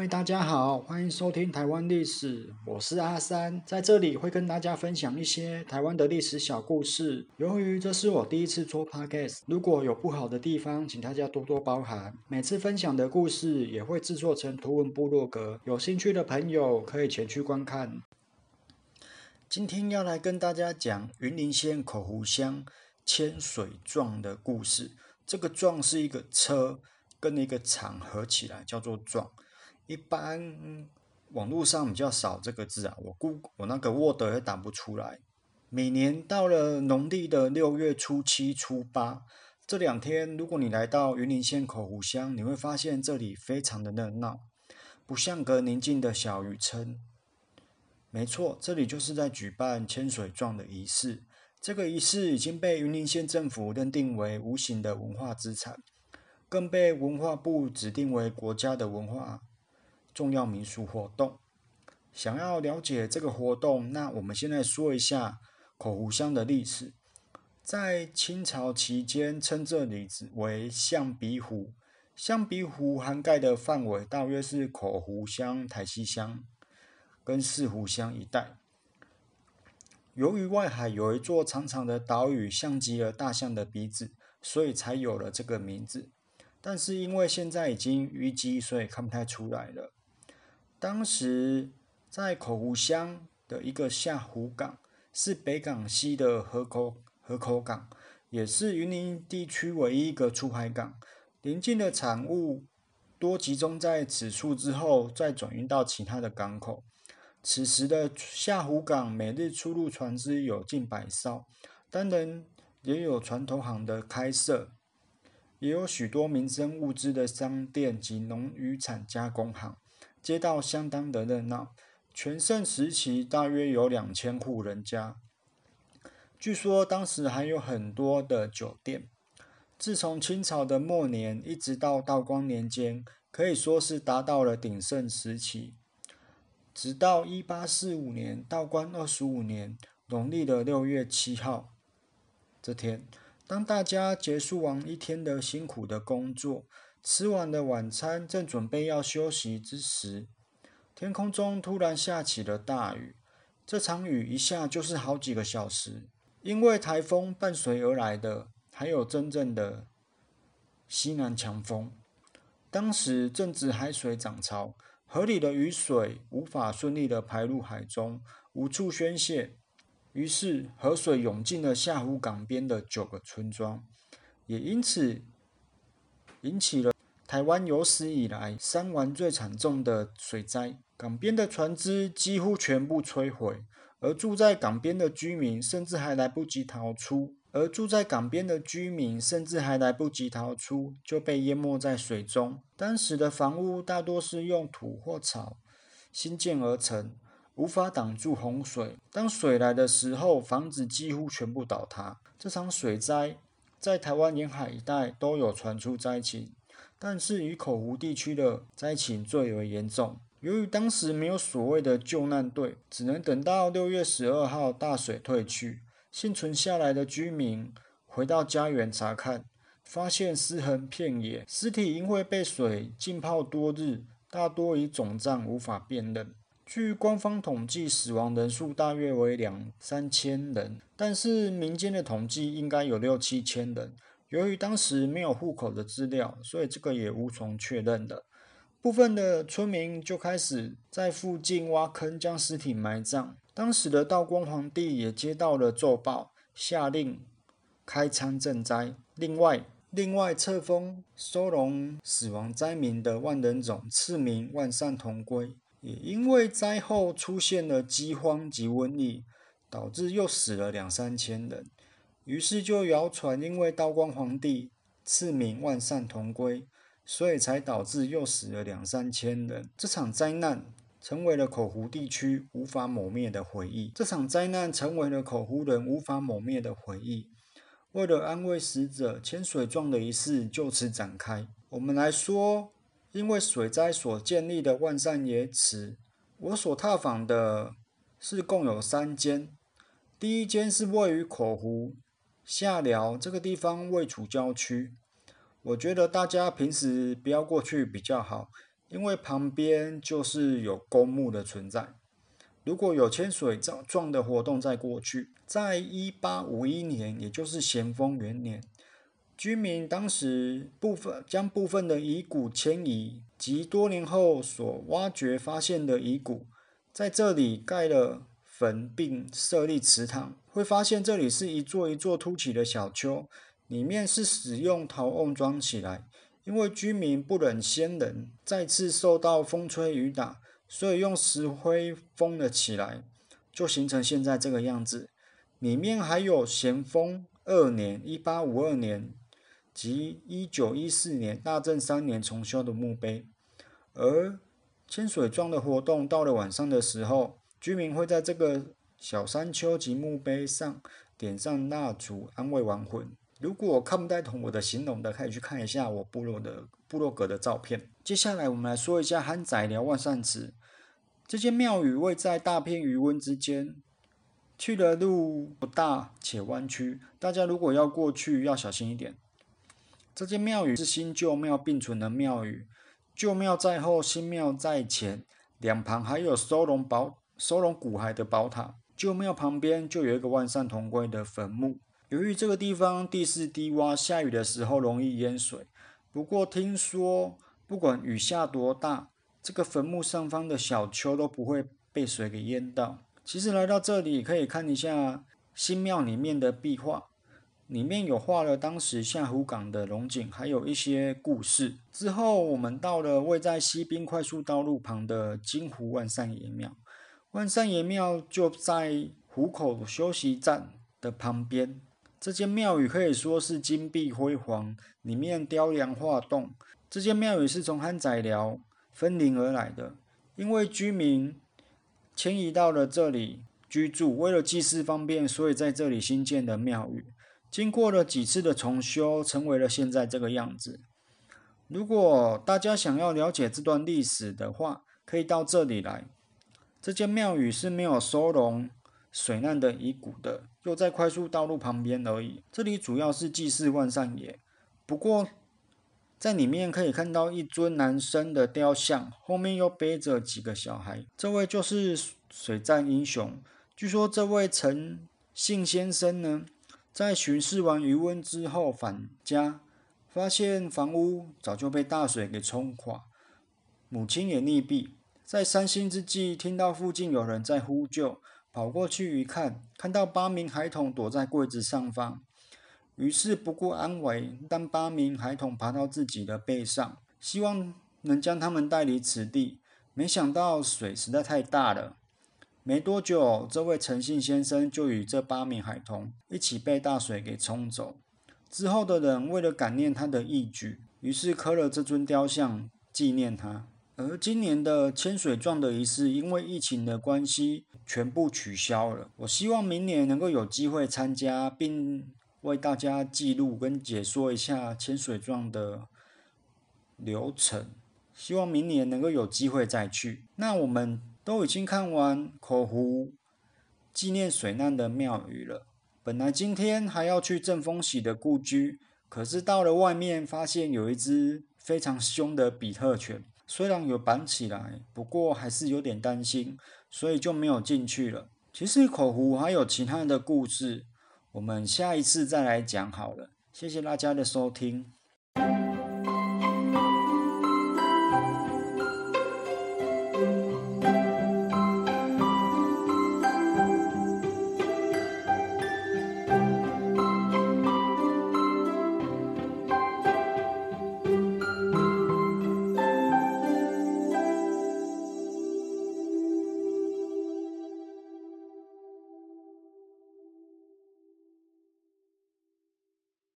位大家好，欢迎收听台湾历史，我是阿三，在这里会跟大家分享一些台湾的历史小故事。由于这是我第一次做 podcast，如果有不好的地方，请大家多多包涵。每次分享的故事也会制作成图文部落格，有兴趣的朋友可以前去观看。今天要来跟大家讲云林县口湖乡千水撞的故事。这个撞是一个车跟一个厂合起来叫做撞。一般网络上比较少这个字啊，我估我那个 Word 也打不出来。每年到了农历的六月初七、初八这两天，如果你来到云林县口湖乡，你会发现这里非常的热闹，不像个宁静的小渔村。没错，这里就是在举办千水状的仪式。这个仪式已经被云林县政府认定为无形的文化资产，更被文化部指定为国家的文化。重要民俗活动，想要了解这个活动，那我们现在说一下口湖乡的历史。在清朝期间，称这里为象鼻湖。象鼻湖涵盖的范围大约是口湖乡、台西乡跟四湖乡一带。由于外海有一座长长的岛屿，像极了大象的鼻子，所以才有了这个名字。但是因为现在已经淤积，所以看不太出来了。当时在口湖乡的一个下湖港，是北港西的河口河口港，也是云林地区唯一一个出海港。临近的产物多集中在此处，之后再转运到其他的港口。此时的下湖港每日出入船只有近百艘，当然也有船头行的开设，也有许多民生物资的商店及农渔产加工行。街道相当的热闹，全盛时期大约有两千户人家。据说当时还有很多的酒店。自从清朝的末年一直到道光年间，可以说是达到了鼎盛时期。直到一八四五年，道光二十五年农历的六月七号这天，当大家结束完一天的辛苦的工作。吃完了晚餐，正准备要休息之时，天空中突然下起了大雨。这场雨一下就是好几个小时，因为台风伴随而来的，还有真正的西南强风。当时正值海水涨潮，河里的雨水无法顺利的排入海中，无处宣泄，于是河水涌进了下湖港边的九个村庄，也因此。引起了台湾有史以来伤亡最惨重的水灾，港边的船只几乎全部摧毁，而住在港边的居民甚至还来不及逃出，而住在港边的居民甚至还来不及逃出，就被淹没在水中。当时的房屋大多是用土或草新建而成，无法挡住洪水。当水来的时候，房子几乎全部倒塌。这场水灾。在台湾沿海一带都有传出灾情，但是以口湖地区的灾情最为严重。由于当时没有所谓的救难队，只能等到六月十二号大水退去，幸存下来的居民回到家园查看，发现尸横遍野，尸体因为被水浸泡多日，大多已肿胀，无法辨认。据官方统计，死亡人数大约为两三千人，但是民间的统计应该有六七千人。由于当时没有户口的资料，所以这个也无从确认的。部分的村民就开始在附近挖坑，将尸体埋葬。当时的道光皇帝也接到了奏报，下令开仓赈灾。另外，另外册封收容死亡灾民的万人冢，赐名万善同归。也因为灾后出现了饥荒及瘟疫，导致又死了两三千人，于是就谣传，因为道光皇帝赐名万善同归，所以才导致又死了两三千人。这场灾难成为了口湖地区无法抹灭的回忆。这场灾难成为了口湖人无法抹灭的回忆。为了安慰死者，千水状的仪式就此展开。我们来说。因为水灾所建立的万善野祠，我所踏访的是共有三间。第一间是位于口湖下寮这个地方，位处郊区。我觉得大家平时不要过去比较好，因为旁边就是有公墓的存在。如果有千水状的活动在过去，在一八五一年，也就是咸丰元年，居民当时部分将部分的遗骨迁移，及多年后所挖掘发现的遗骨，在这里盖了坟，并设立祠堂。会发现这里是一座一座凸起的小丘，里面是使用陶瓮装起来，因为居民不忍先人再次受到风吹雨打。所以用石灰封了起来，就形成现在这个样子。里面还有咸丰二年（一八五二年）及一九一四年大正三年重修的墓碑。而千水庄的活动到了晚上的时候，居民会在这个小山丘及墓碑上点上蜡烛，安慰亡魂。如果看不太懂我的形容的，可以去看一下我部落的部落格的照片。接下来我们来说一下憨仔寮万善祠。这间庙宇位在大片余温之间，去的路不大且弯曲，大家如果要过去要小心一点。这间庙宇是新旧庙并存的庙宇，旧庙在后，新庙在前，两旁还有收容宝收容骨骸的宝塔。旧庙旁边就有一个万善同归的坟墓。由于这个地方地势低洼，下雨的时候容易淹水。不过听说，不管雨下多大，这个坟墓上方的小丘都不会被水给淹到。其实来到这里，可以看一下新庙里面的壁画，里面有画了当时下湖港的龙井，还有一些故事。之后我们到了位在西滨快速道路旁的金湖万善爷庙，万善爷庙就在湖口休息站的旁边。这间庙宇可以说是金碧辉煌，里面雕梁画栋。这间庙宇是从汉仔寮分灵而来的，因为居民迁移到了这里居住，为了祭祀方便，所以在这里新建的庙宇。经过了几次的重修，成为了现在这个样子。如果大家想要了解这段历史的话，可以到这里来。这间庙宇是没有收容。水难的遗骨的，又在快速道路旁边而已。这里主要是祭祀万善爷，不过在里面可以看到一尊男生的雕像，后面又背着几个小孩。这位就是水战英雄。据说这位陈姓先生呢，在巡视完余温之后返家，发现房屋早就被大水给冲垮，母亲也溺毙。在伤心之际，听到附近有人在呼救。跑过去一看，看到八名孩童躲在柜子上方，于是不顾安危，让八名孩童爬到自己的背上，希望能将他们带离此地。没想到水实在太大了，没多久，这位陈姓先生就与这八名孩童一起被大水给冲走。之后的人为了感念他的义举，于是刻了这尊雕像纪念他。而今年的千水状的仪式，因为疫情的关系，全部取消了。我希望明年能够有机会参加，并为大家记录跟解说一下千水状的流程。希望明年能够有机会再去。那我们都已经看完口湖纪念水难的庙宇了。本来今天还要去正风喜的故居，可是到了外面，发现有一只非常凶的比特犬。虽然有绑起来，不过还是有点担心，所以就没有进去了。其实口湖还有其他的故事，我们下一次再来讲好了。谢谢大家的收听。